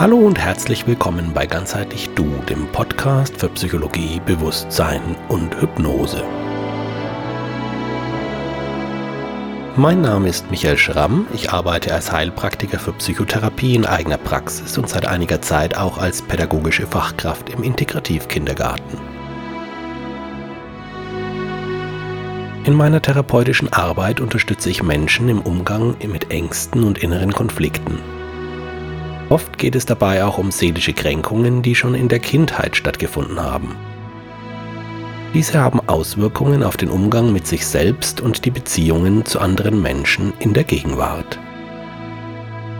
Hallo und herzlich willkommen bei Ganzheitlich Du, dem Podcast für Psychologie, Bewusstsein und Hypnose. Mein Name ist Michael Schramm, ich arbeite als Heilpraktiker für Psychotherapie in eigener Praxis und seit einiger Zeit auch als pädagogische Fachkraft im Integrativkindergarten. In meiner therapeutischen Arbeit unterstütze ich Menschen im Umgang mit Ängsten und inneren Konflikten. Oft geht es dabei auch um seelische Kränkungen, die schon in der Kindheit stattgefunden haben. Diese haben Auswirkungen auf den Umgang mit sich selbst und die Beziehungen zu anderen Menschen in der Gegenwart.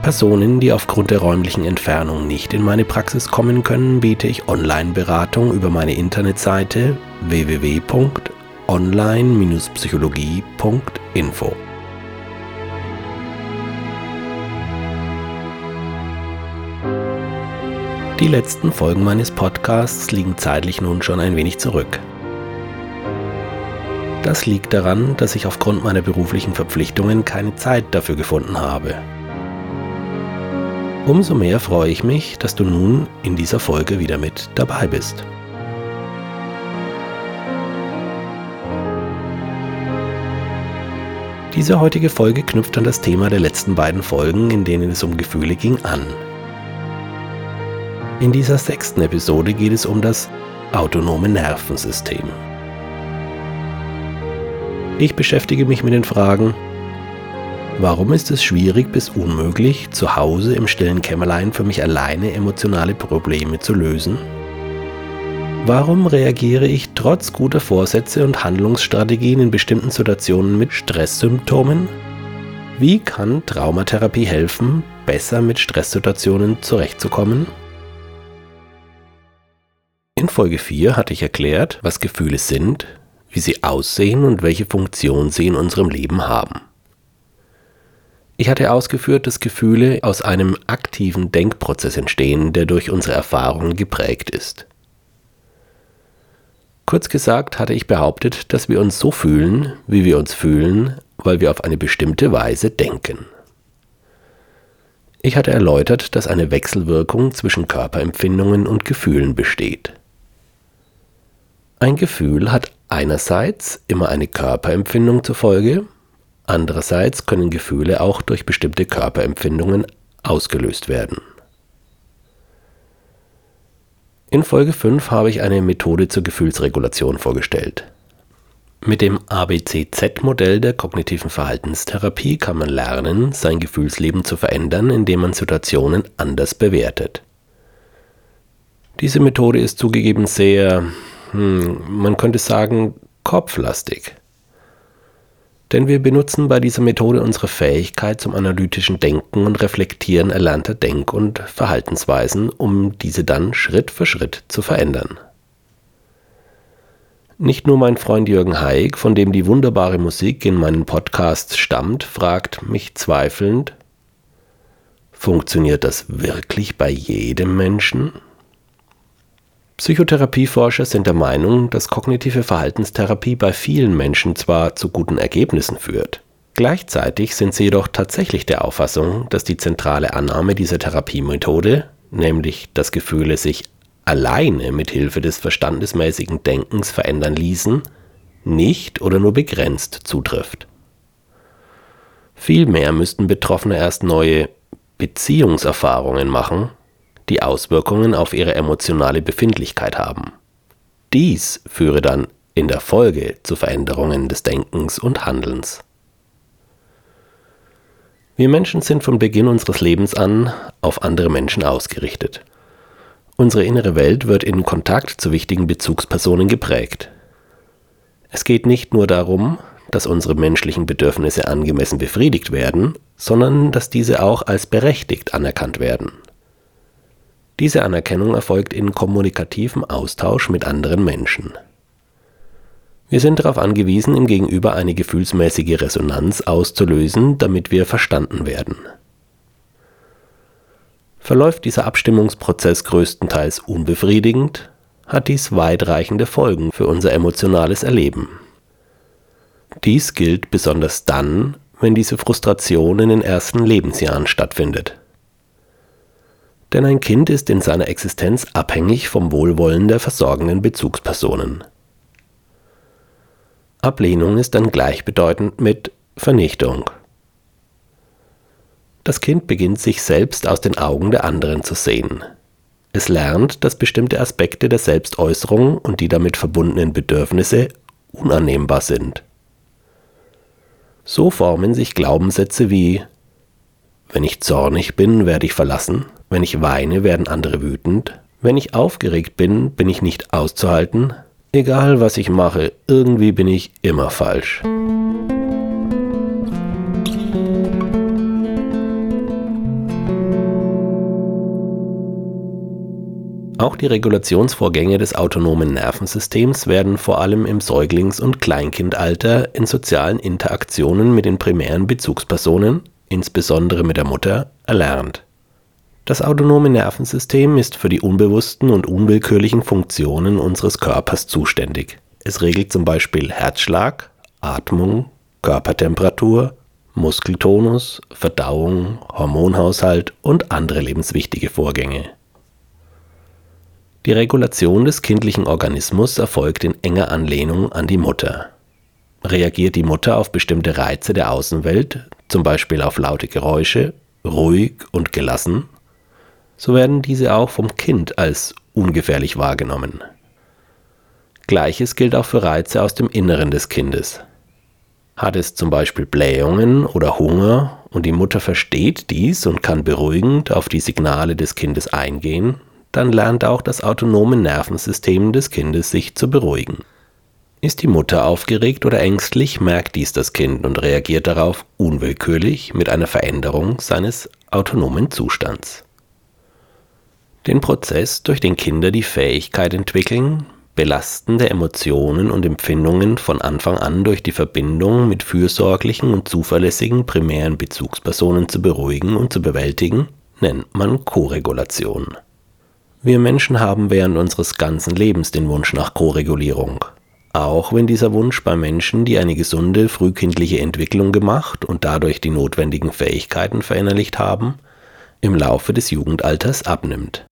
Personen, die aufgrund der räumlichen Entfernung nicht in meine Praxis kommen können, biete ich Online-Beratung über meine Internetseite www.online-psychologie.info. Die letzten Folgen meines Podcasts liegen zeitlich nun schon ein wenig zurück. Das liegt daran, dass ich aufgrund meiner beruflichen Verpflichtungen keine Zeit dafür gefunden habe. Umso mehr freue ich mich, dass du nun in dieser Folge wieder mit dabei bist. Diese heutige Folge knüpft an das Thema der letzten beiden Folgen, in denen es um Gefühle ging, an. In dieser sechsten Episode geht es um das autonome Nervensystem. Ich beschäftige mich mit den Fragen, warum ist es schwierig bis unmöglich, zu Hause im stillen Kämmerlein für mich alleine emotionale Probleme zu lösen? Warum reagiere ich trotz guter Vorsätze und Handlungsstrategien in bestimmten Situationen mit Stresssymptomen? Wie kann Traumatherapie helfen, besser mit Stresssituationen zurechtzukommen? In Folge 4 hatte ich erklärt, was Gefühle sind, wie sie aussehen und welche Funktion sie in unserem Leben haben. Ich hatte ausgeführt, dass Gefühle aus einem aktiven Denkprozess entstehen, der durch unsere Erfahrungen geprägt ist. Kurz gesagt hatte ich behauptet, dass wir uns so fühlen, wie wir uns fühlen, weil wir auf eine bestimmte Weise denken. Ich hatte erläutert, dass eine Wechselwirkung zwischen Körperempfindungen und Gefühlen besteht. Ein Gefühl hat einerseits immer eine Körperempfindung zur Folge, andererseits können Gefühle auch durch bestimmte Körperempfindungen ausgelöst werden. In Folge 5 habe ich eine Methode zur Gefühlsregulation vorgestellt. Mit dem ABCZ-Modell der kognitiven Verhaltenstherapie kann man lernen, sein Gefühlsleben zu verändern, indem man Situationen anders bewertet. Diese Methode ist zugegeben sehr hm, man könnte sagen, kopflastig. Denn wir benutzen bei dieser Methode unsere Fähigkeit zum analytischen Denken und Reflektieren erlernter Denk- und Verhaltensweisen, um diese dann Schritt für Schritt zu verändern. Nicht nur mein Freund Jürgen Haig, von dem die wunderbare Musik in meinen Podcasts stammt, fragt mich zweifelnd, funktioniert das wirklich bei jedem Menschen? Psychotherapieforscher sind der Meinung, dass kognitive Verhaltenstherapie bei vielen Menschen zwar zu guten Ergebnissen führt, gleichzeitig sind sie jedoch tatsächlich der Auffassung, dass die zentrale Annahme dieser Therapiemethode, nämlich dass Gefühle sich alleine mit Hilfe des verstandesmäßigen Denkens verändern ließen, nicht oder nur begrenzt zutrifft. Vielmehr müssten Betroffene erst neue Beziehungserfahrungen machen, die Auswirkungen auf ihre emotionale Befindlichkeit haben. Dies führe dann in der Folge zu Veränderungen des Denkens und Handelns. Wir Menschen sind von Beginn unseres Lebens an auf andere Menschen ausgerichtet. Unsere innere Welt wird in Kontakt zu wichtigen Bezugspersonen geprägt. Es geht nicht nur darum, dass unsere menschlichen Bedürfnisse angemessen befriedigt werden, sondern dass diese auch als berechtigt anerkannt werden. Diese Anerkennung erfolgt in kommunikativem Austausch mit anderen Menschen. Wir sind darauf angewiesen, im Gegenüber eine gefühlsmäßige Resonanz auszulösen, damit wir verstanden werden. Verläuft dieser Abstimmungsprozess größtenteils unbefriedigend, hat dies weitreichende Folgen für unser emotionales Erleben. Dies gilt besonders dann, wenn diese Frustration in den ersten Lebensjahren stattfindet. Denn ein Kind ist in seiner Existenz abhängig vom Wohlwollen der versorgenden Bezugspersonen. Ablehnung ist dann gleichbedeutend mit Vernichtung. Das Kind beginnt sich selbst aus den Augen der anderen zu sehen. Es lernt, dass bestimmte Aspekte der Selbstäußerung und die damit verbundenen Bedürfnisse unannehmbar sind. So formen sich Glaubenssätze wie wenn ich zornig bin, werde ich verlassen, wenn ich weine, werden andere wütend, wenn ich aufgeregt bin, bin ich nicht auszuhalten, egal was ich mache, irgendwie bin ich immer falsch. Auch die Regulationsvorgänge des autonomen Nervensystems werden vor allem im Säuglings- und Kleinkindalter in sozialen Interaktionen mit den primären Bezugspersonen, insbesondere mit der Mutter, erlernt. Das autonome Nervensystem ist für die unbewussten und unwillkürlichen Funktionen unseres Körpers zuständig. Es regelt zum Beispiel Herzschlag, Atmung, Körpertemperatur, Muskeltonus, Verdauung, Hormonhaushalt und andere lebenswichtige Vorgänge. Die Regulation des kindlichen Organismus erfolgt in enger Anlehnung an die Mutter. Reagiert die Mutter auf bestimmte Reize der Außenwelt, zum Beispiel auf laute Geräusche, ruhig und gelassen, so werden diese auch vom Kind als ungefährlich wahrgenommen. Gleiches gilt auch für Reize aus dem Inneren des Kindes. Hat es zum Beispiel Blähungen oder Hunger und die Mutter versteht dies und kann beruhigend auf die Signale des Kindes eingehen, dann lernt auch das autonome Nervensystem des Kindes sich zu beruhigen. Ist die Mutter aufgeregt oder ängstlich, merkt dies das Kind und reagiert darauf unwillkürlich mit einer Veränderung seines autonomen Zustands. Den Prozess, durch den Kinder die Fähigkeit entwickeln, belastende Emotionen und Empfindungen von Anfang an durch die Verbindung mit fürsorglichen und zuverlässigen primären Bezugspersonen zu beruhigen und zu bewältigen, nennt man Koregulation. Wir Menschen haben während unseres ganzen Lebens den Wunsch nach Koregulierung. Auch wenn dieser Wunsch bei Menschen, die eine gesunde frühkindliche Entwicklung gemacht und dadurch die notwendigen Fähigkeiten verinnerlicht haben, im Laufe des Jugendalters abnimmt.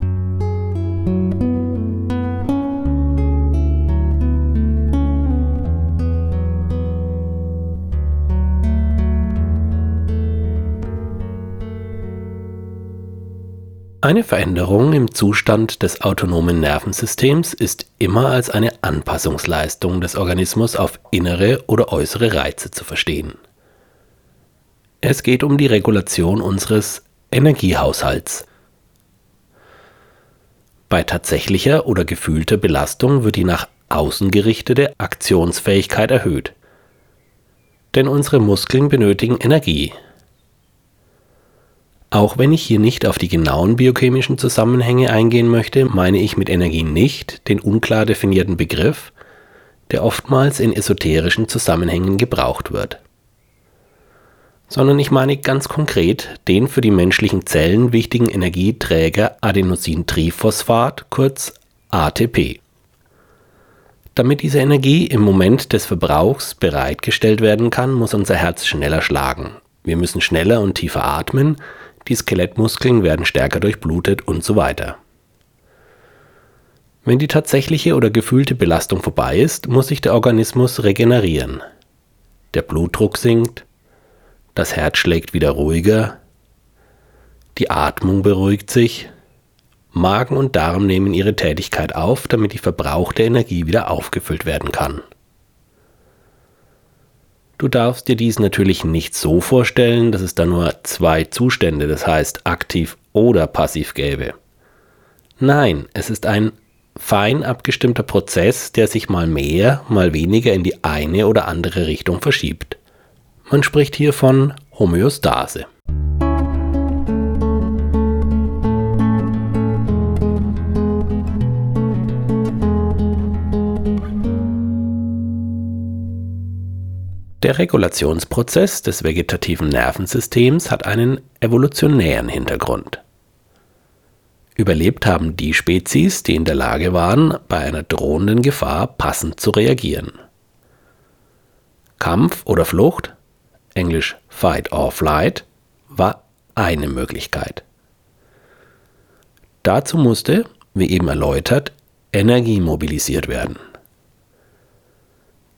Eine Veränderung im Zustand des autonomen Nervensystems ist immer als eine Anpassungsleistung des Organismus auf innere oder äußere Reize zu verstehen. Es geht um die Regulation unseres Energiehaushalts. Bei tatsächlicher oder gefühlter Belastung wird die nach außen gerichtete Aktionsfähigkeit erhöht. Denn unsere Muskeln benötigen Energie, auch wenn ich hier nicht auf die genauen biochemischen Zusammenhänge eingehen möchte, meine ich mit Energie nicht den unklar definierten Begriff, der oftmals in esoterischen Zusammenhängen gebraucht wird, sondern ich meine ganz konkret den für die menschlichen Zellen wichtigen Energieträger Adenosintriphosphat, kurz ATP. Damit diese Energie im Moment des Verbrauchs bereitgestellt werden kann, muss unser Herz schneller schlagen. Wir müssen schneller und tiefer atmen, die Skelettmuskeln werden stärker durchblutet und so weiter. Wenn die tatsächliche oder gefühlte Belastung vorbei ist, muss sich der Organismus regenerieren. Der Blutdruck sinkt, das Herz schlägt wieder ruhiger, die Atmung beruhigt sich, Magen und Darm nehmen ihre Tätigkeit auf, damit die verbrauchte Energie wieder aufgefüllt werden kann. Du darfst dir dies natürlich nicht so vorstellen, dass es da nur zwei Zustände, das heißt aktiv oder passiv gäbe. Nein, es ist ein fein abgestimmter Prozess, der sich mal mehr, mal weniger in die eine oder andere Richtung verschiebt. Man spricht hier von Homöostase. Der Regulationsprozess des vegetativen Nervensystems hat einen evolutionären Hintergrund. Überlebt haben die Spezies, die in der Lage waren, bei einer drohenden Gefahr passend zu reagieren. Kampf oder Flucht, englisch Fight or Flight, war eine Möglichkeit. Dazu musste, wie eben erläutert, Energie mobilisiert werden.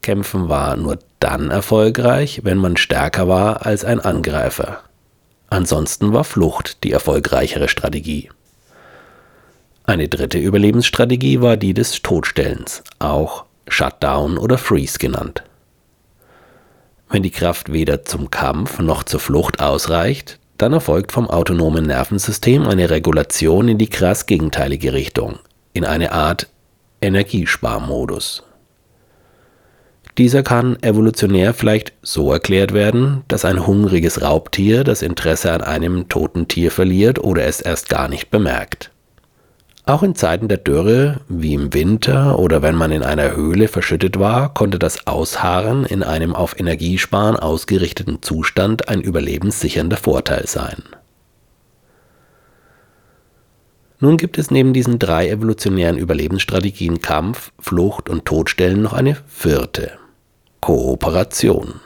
Kämpfen war nur dann erfolgreich, wenn man stärker war als ein Angreifer. Ansonsten war Flucht die erfolgreichere Strategie. Eine dritte Überlebensstrategie war die des Todstellens, auch Shutdown oder Freeze genannt. Wenn die Kraft weder zum Kampf noch zur Flucht ausreicht, dann erfolgt vom autonomen Nervensystem eine Regulation in die krass gegenteilige Richtung, in eine Art Energiesparmodus. Dieser kann evolutionär vielleicht so erklärt werden, dass ein hungriges Raubtier das Interesse an einem toten Tier verliert oder es erst gar nicht bemerkt. Auch in Zeiten der Dürre, wie im Winter oder wenn man in einer Höhle verschüttet war, konnte das Ausharren in einem auf Energiesparen ausgerichteten Zustand ein überlebenssichernder Vorteil sein. Nun gibt es neben diesen drei evolutionären Überlebensstrategien Kampf, Flucht und Todstellen noch eine vierte Kooperation.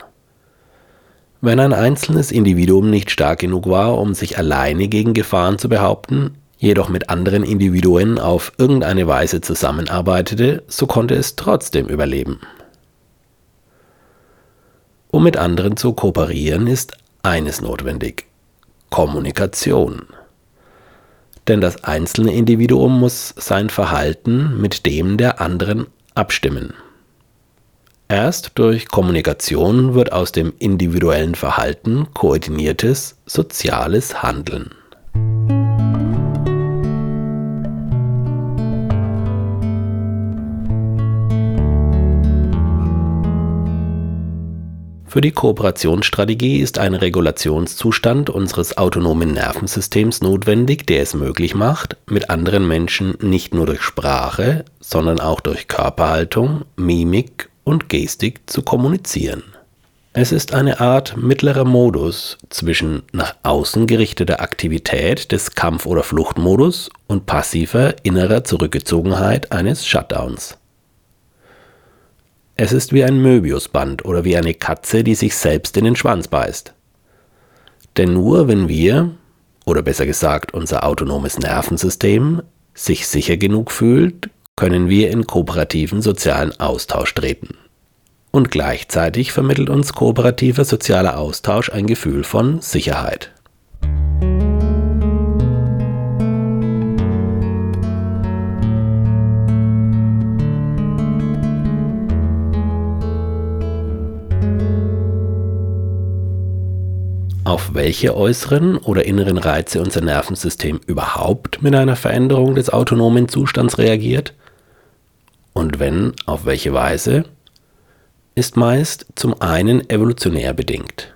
Wenn ein einzelnes Individuum nicht stark genug war, um sich alleine gegen Gefahren zu behaupten, jedoch mit anderen Individuen auf irgendeine Weise zusammenarbeitete, so konnte es trotzdem überleben. Um mit anderen zu kooperieren, ist eines notwendig Kommunikation. Denn das einzelne Individuum muss sein Verhalten mit dem der anderen abstimmen. Erst durch Kommunikation wird aus dem individuellen Verhalten koordiniertes soziales Handeln. Für die Kooperationsstrategie ist ein Regulationszustand unseres autonomen Nervensystems notwendig, der es möglich macht, mit anderen Menschen nicht nur durch Sprache, sondern auch durch Körperhaltung, Mimik und Gestik zu kommunizieren. Es ist eine Art mittlerer Modus zwischen nach außen gerichteter Aktivität des Kampf- oder Fluchtmodus und passiver innerer Zurückgezogenheit eines Shutdowns. Es ist wie ein Möbiusband oder wie eine Katze, die sich selbst in den Schwanz beißt. Denn nur wenn wir, oder besser gesagt unser autonomes Nervensystem, sich sicher genug fühlt, können wir in kooperativen sozialen Austausch treten. Und gleichzeitig vermittelt uns kooperativer sozialer Austausch ein Gefühl von Sicherheit. Auf welche äußeren oder inneren Reize unser Nervensystem überhaupt mit einer Veränderung des autonomen Zustands reagiert und wenn, auf welche Weise, ist meist zum einen evolutionär bedingt.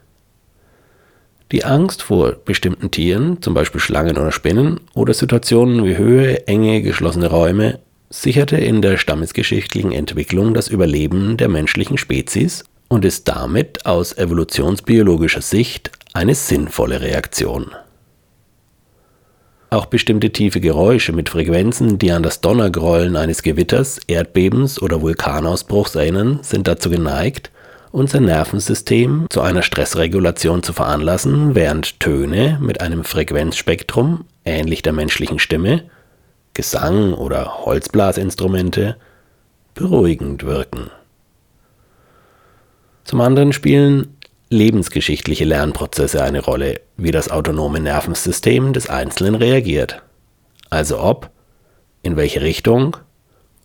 Die Angst vor bestimmten Tieren, zum Beispiel Schlangen oder Spinnen, oder Situationen wie Höhe, enge, geschlossene Räume, sicherte in der stammesgeschichtlichen Entwicklung das Überleben der menschlichen Spezies und ist damit aus evolutionsbiologischer Sicht eine sinnvolle Reaktion. Auch bestimmte tiefe Geräusche mit Frequenzen, die an das Donnergrollen eines Gewitters, Erdbebens oder Vulkanausbruchs erinnern, sind dazu geneigt, unser Nervensystem zu einer Stressregulation zu veranlassen, während Töne mit einem Frequenzspektrum, ähnlich der menschlichen Stimme, Gesang oder Holzblasinstrumente, beruhigend wirken. Zum anderen spielen lebensgeschichtliche Lernprozesse eine Rolle, wie das autonome Nervensystem des Einzelnen reagiert. Also ob, in welche Richtung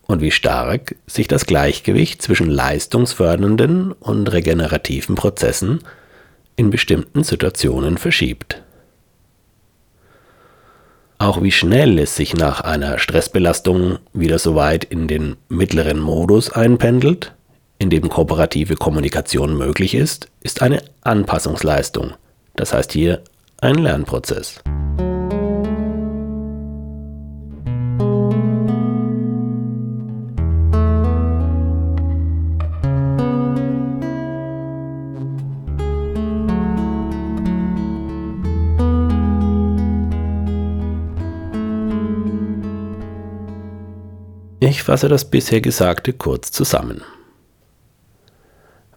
und wie stark sich das Gleichgewicht zwischen leistungsfördernden und regenerativen Prozessen in bestimmten Situationen verschiebt. Auch wie schnell es sich nach einer Stressbelastung wieder so weit in den mittleren Modus einpendelt, in dem kooperative Kommunikation möglich ist, ist eine Anpassungsleistung. Das heißt hier ein Lernprozess. Ich fasse das bisher Gesagte kurz zusammen.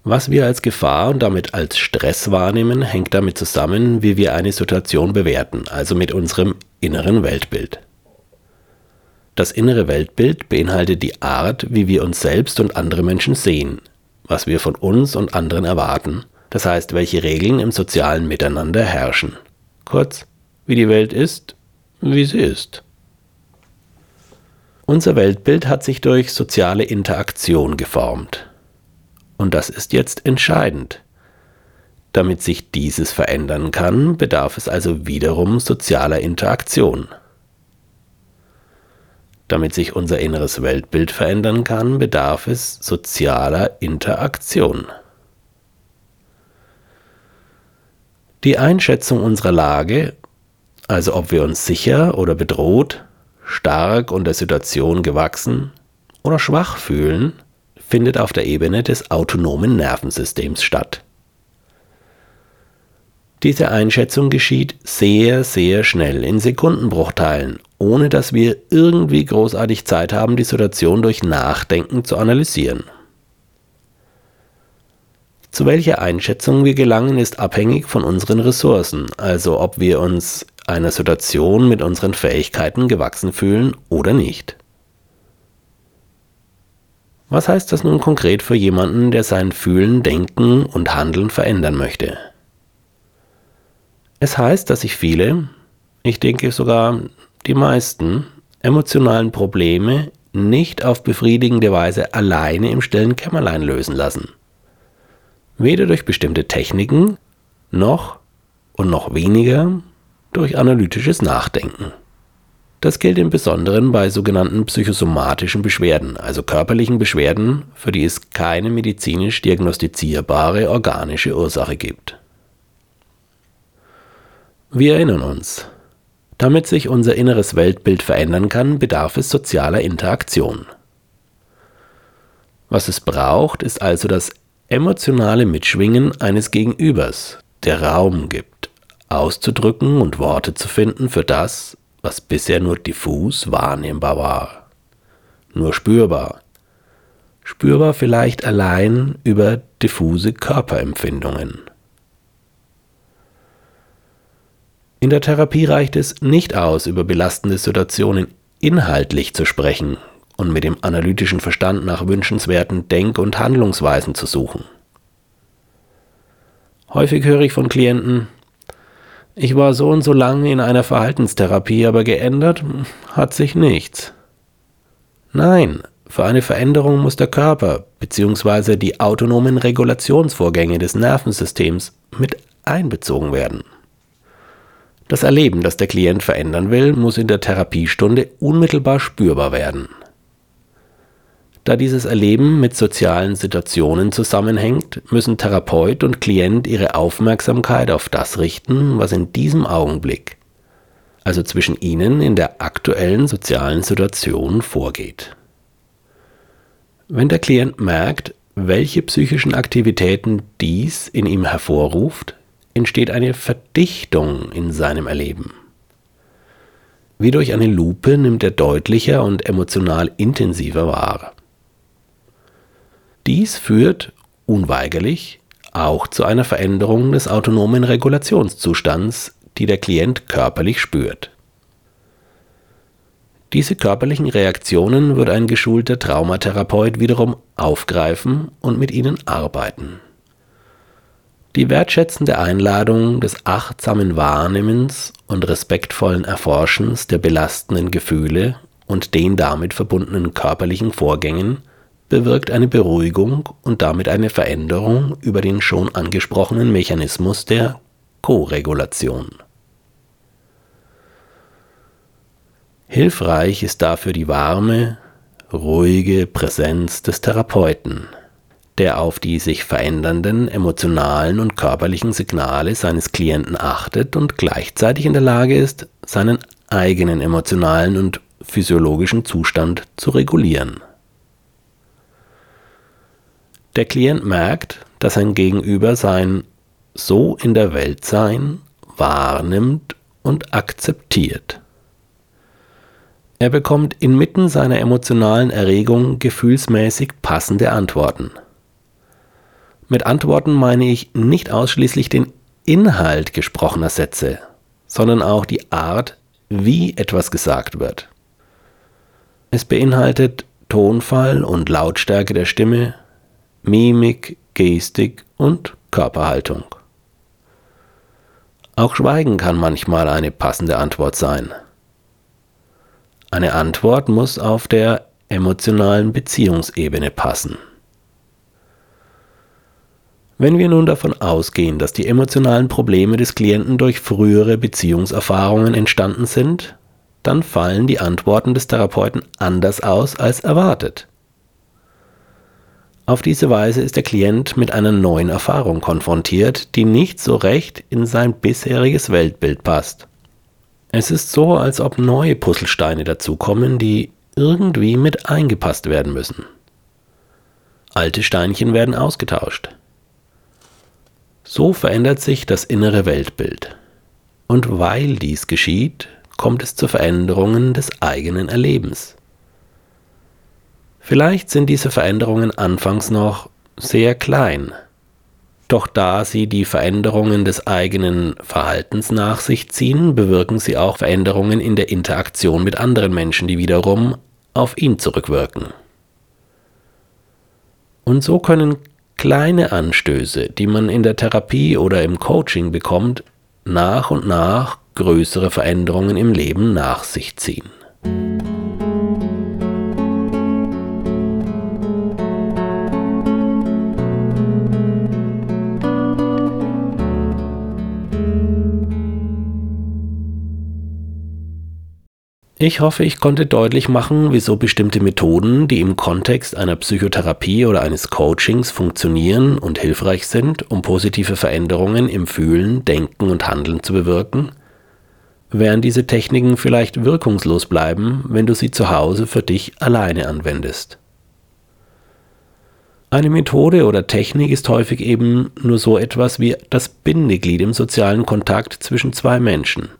Was wir als Gefahr und damit als Stress wahrnehmen, hängt damit zusammen, wie wir eine Situation bewerten, also mit unserem inneren Weltbild. Das innere Weltbild beinhaltet die Art, wie wir uns selbst und andere Menschen sehen, was wir von uns und anderen erwarten, das heißt, welche Regeln im sozialen Miteinander herrschen. Kurz, wie die Welt ist, wie sie ist. Unser Weltbild hat sich durch soziale Interaktion geformt. Und das ist jetzt entscheidend. Damit sich dieses verändern kann, bedarf es also wiederum sozialer Interaktion. Damit sich unser inneres Weltbild verändern kann, bedarf es sozialer Interaktion. Die Einschätzung unserer Lage, also ob wir uns sicher oder bedroht, stark und der Situation gewachsen oder schwach fühlen, findet auf der Ebene des autonomen Nervensystems statt. Diese Einschätzung geschieht sehr, sehr schnell, in Sekundenbruchteilen, ohne dass wir irgendwie großartig Zeit haben, die Situation durch Nachdenken zu analysieren. Zu welcher Einschätzung wir gelangen, ist abhängig von unseren Ressourcen, also ob wir uns einer Situation mit unseren Fähigkeiten gewachsen fühlen oder nicht. Was heißt das nun konkret für jemanden, der sein Fühlen, Denken und Handeln verändern möchte? Es heißt, dass sich viele, ich denke sogar die meisten, emotionalen Probleme nicht auf befriedigende Weise alleine im stillen Kämmerlein lösen lassen. Weder durch bestimmte Techniken, noch und noch weniger durch analytisches Nachdenken. Das gilt im Besonderen bei sogenannten psychosomatischen Beschwerden, also körperlichen Beschwerden, für die es keine medizinisch diagnostizierbare organische Ursache gibt. Wir erinnern uns, damit sich unser inneres Weltbild verändern kann, bedarf es sozialer Interaktion. Was es braucht, ist also das emotionale Mitschwingen eines Gegenübers, der Raum gibt auszudrücken und Worte zu finden für das, was bisher nur diffus wahrnehmbar war, nur spürbar, spürbar vielleicht allein über diffuse Körperempfindungen. In der Therapie reicht es nicht aus, über belastende Situationen inhaltlich zu sprechen und mit dem analytischen Verstand nach wünschenswerten Denk- und Handlungsweisen zu suchen. Häufig höre ich von Klienten, ich war so und so lange in einer Verhaltenstherapie, aber geändert hat sich nichts. Nein, für eine Veränderung muss der Körper bzw. die autonomen Regulationsvorgänge des Nervensystems mit einbezogen werden. Das Erleben, das der Klient verändern will, muss in der Therapiestunde unmittelbar spürbar werden. Da dieses Erleben mit sozialen Situationen zusammenhängt, müssen Therapeut und Klient ihre Aufmerksamkeit auf das richten, was in diesem Augenblick, also zwischen ihnen in der aktuellen sozialen Situation vorgeht. Wenn der Klient merkt, welche psychischen Aktivitäten dies in ihm hervorruft, entsteht eine Verdichtung in seinem Erleben. Wie durch eine Lupe nimmt er deutlicher und emotional intensiver wahr. Dies führt unweigerlich auch zu einer Veränderung des autonomen Regulationszustands, die der Klient körperlich spürt. Diese körperlichen Reaktionen wird ein geschulter Traumatherapeut wiederum aufgreifen und mit ihnen arbeiten. Die wertschätzende Einladung des achtsamen Wahrnehmens und respektvollen Erforschens der belastenden Gefühle und den damit verbundenen körperlichen Vorgängen bewirkt eine Beruhigung und damit eine Veränderung über den schon angesprochenen Mechanismus der Koregulation. Hilfreich ist dafür die warme, ruhige Präsenz des Therapeuten, der auf die sich verändernden emotionalen und körperlichen Signale seines Klienten achtet und gleichzeitig in der Lage ist, seinen eigenen emotionalen und physiologischen Zustand zu regulieren. Der Klient merkt, dass sein Gegenüber sein so in der Welt sein wahrnimmt und akzeptiert. Er bekommt inmitten seiner emotionalen Erregung gefühlsmäßig passende Antworten. Mit Antworten meine ich nicht ausschließlich den Inhalt gesprochener Sätze, sondern auch die Art, wie etwas gesagt wird. Es beinhaltet Tonfall und Lautstärke der Stimme, Mimik, Gestik und Körperhaltung. Auch Schweigen kann manchmal eine passende Antwort sein. Eine Antwort muss auf der emotionalen Beziehungsebene passen. Wenn wir nun davon ausgehen, dass die emotionalen Probleme des Klienten durch frühere Beziehungserfahrungen entstanden sind, dann fallen die Antworten des Therapeuten anders aus als erwartet. Auf diese Weise ist der Klient mit einer neuen Erfahrung konfrontiert, die nicht so recht in sein bisheriges Weltbild passt. Es ist so, als ob neue Puzzlesteine dazukommen, die irgendwie mit eingepasst werden müssen. Alte Steinchen werden ausgetauscht. So verändert sich das innere Weltbild. Und weil dies geschieht, kommt es zu Veränderungen des eigenen Erlebens. Vielleicht sind diese Veränderungen anfangs noch sehr klein, doch da sie die Veränderungen des eigenen Verhaltens nach sich ziehen, bewirken sie auch Veränderungen in der Interaktion mit anderen Menschen, die wiederum auf ihn zurückwirken. Und so können kleine Anstöße, die man in der Therapie oder im Coaching bekommt, nach und nach größere Veränderungen im Leben nach sich ziehen. Ich hoffe, ich konnte deutlich machen, wieso bestimmte Methoden, die im Kontext einer Psychotherapie oder eines Coachings funktionieren und hilfreich sind, um positive Veränderungen im Fühlen, Denken und Handeln zu bewirken, während diese Techniken vielleicht wirkungslos bleiben, wenn du sie zu Hause für dich alleine anwendest. Eine Methode oder Technik ist häufig eben nur so etwas wie das Bindeglied im sozialen Kontakt zwischen zwei Menschen –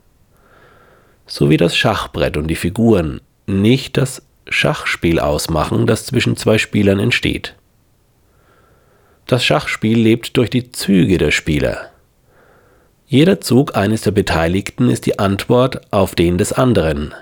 so wie das Schachbrett und die Figuren nicht das Schachspiel ausmachen, das zwischen zwei Spielern entsteht. Das Schachspiel lebt durch die Züge der Spieler. Jeder Zug eines der Beteiligten ist die Antwort auf den des anderen,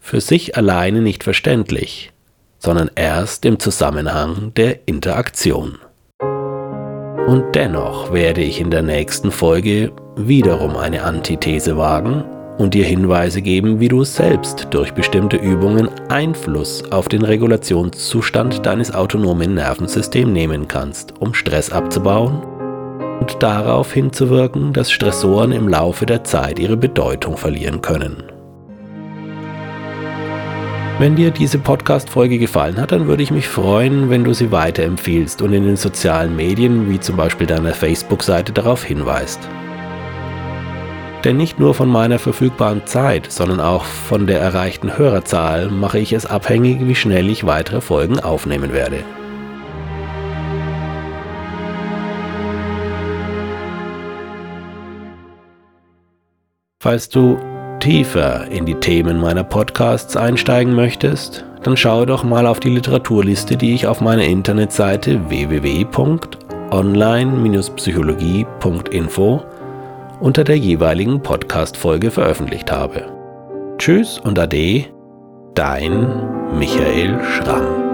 für sich alleine nicht verständlich, sondern erst im Zusammenhang der Interaktion. Und dennoch werde ich in der nächsten Folge wiederum eine Antithese wagen und dir Hinweise geben, wie du selbst durch bestimmte Übungen Einfluss auf den Regulationszustand deines autonomen Nervensystems nehmen kannst, um Stress abzubauen und darauf hinzuwirken, dass Stressoren im Laufe der Zeit ihre Bedeutung verlieren können. Wenn dir diese Podcast-Folge gefallen hat, dann würde ich mich freuen, wenn du sie weiterempfiehlst und in den sozialen Medien, wie zum Beispiel deiner Facebook-Seite, darauf hinweist. Denn nicht nur von meiner verfügbaren Zeit, sondern auch von der erreichten Hörerzahl mache ich es abhängig, wie schnell ich weitere Folgen aufnehmen werde. Falls du tiefer in die Themen meiner Podcasts einsteigen möchtest, dann schaue doch mal auf die Literaturliste, die ich auf meiner Internetseite www.online-psychologie.info unter der jeweiligen Podcast-Folge veröffentlicht habe. Tschüss und Ade, dein Michael Schramm.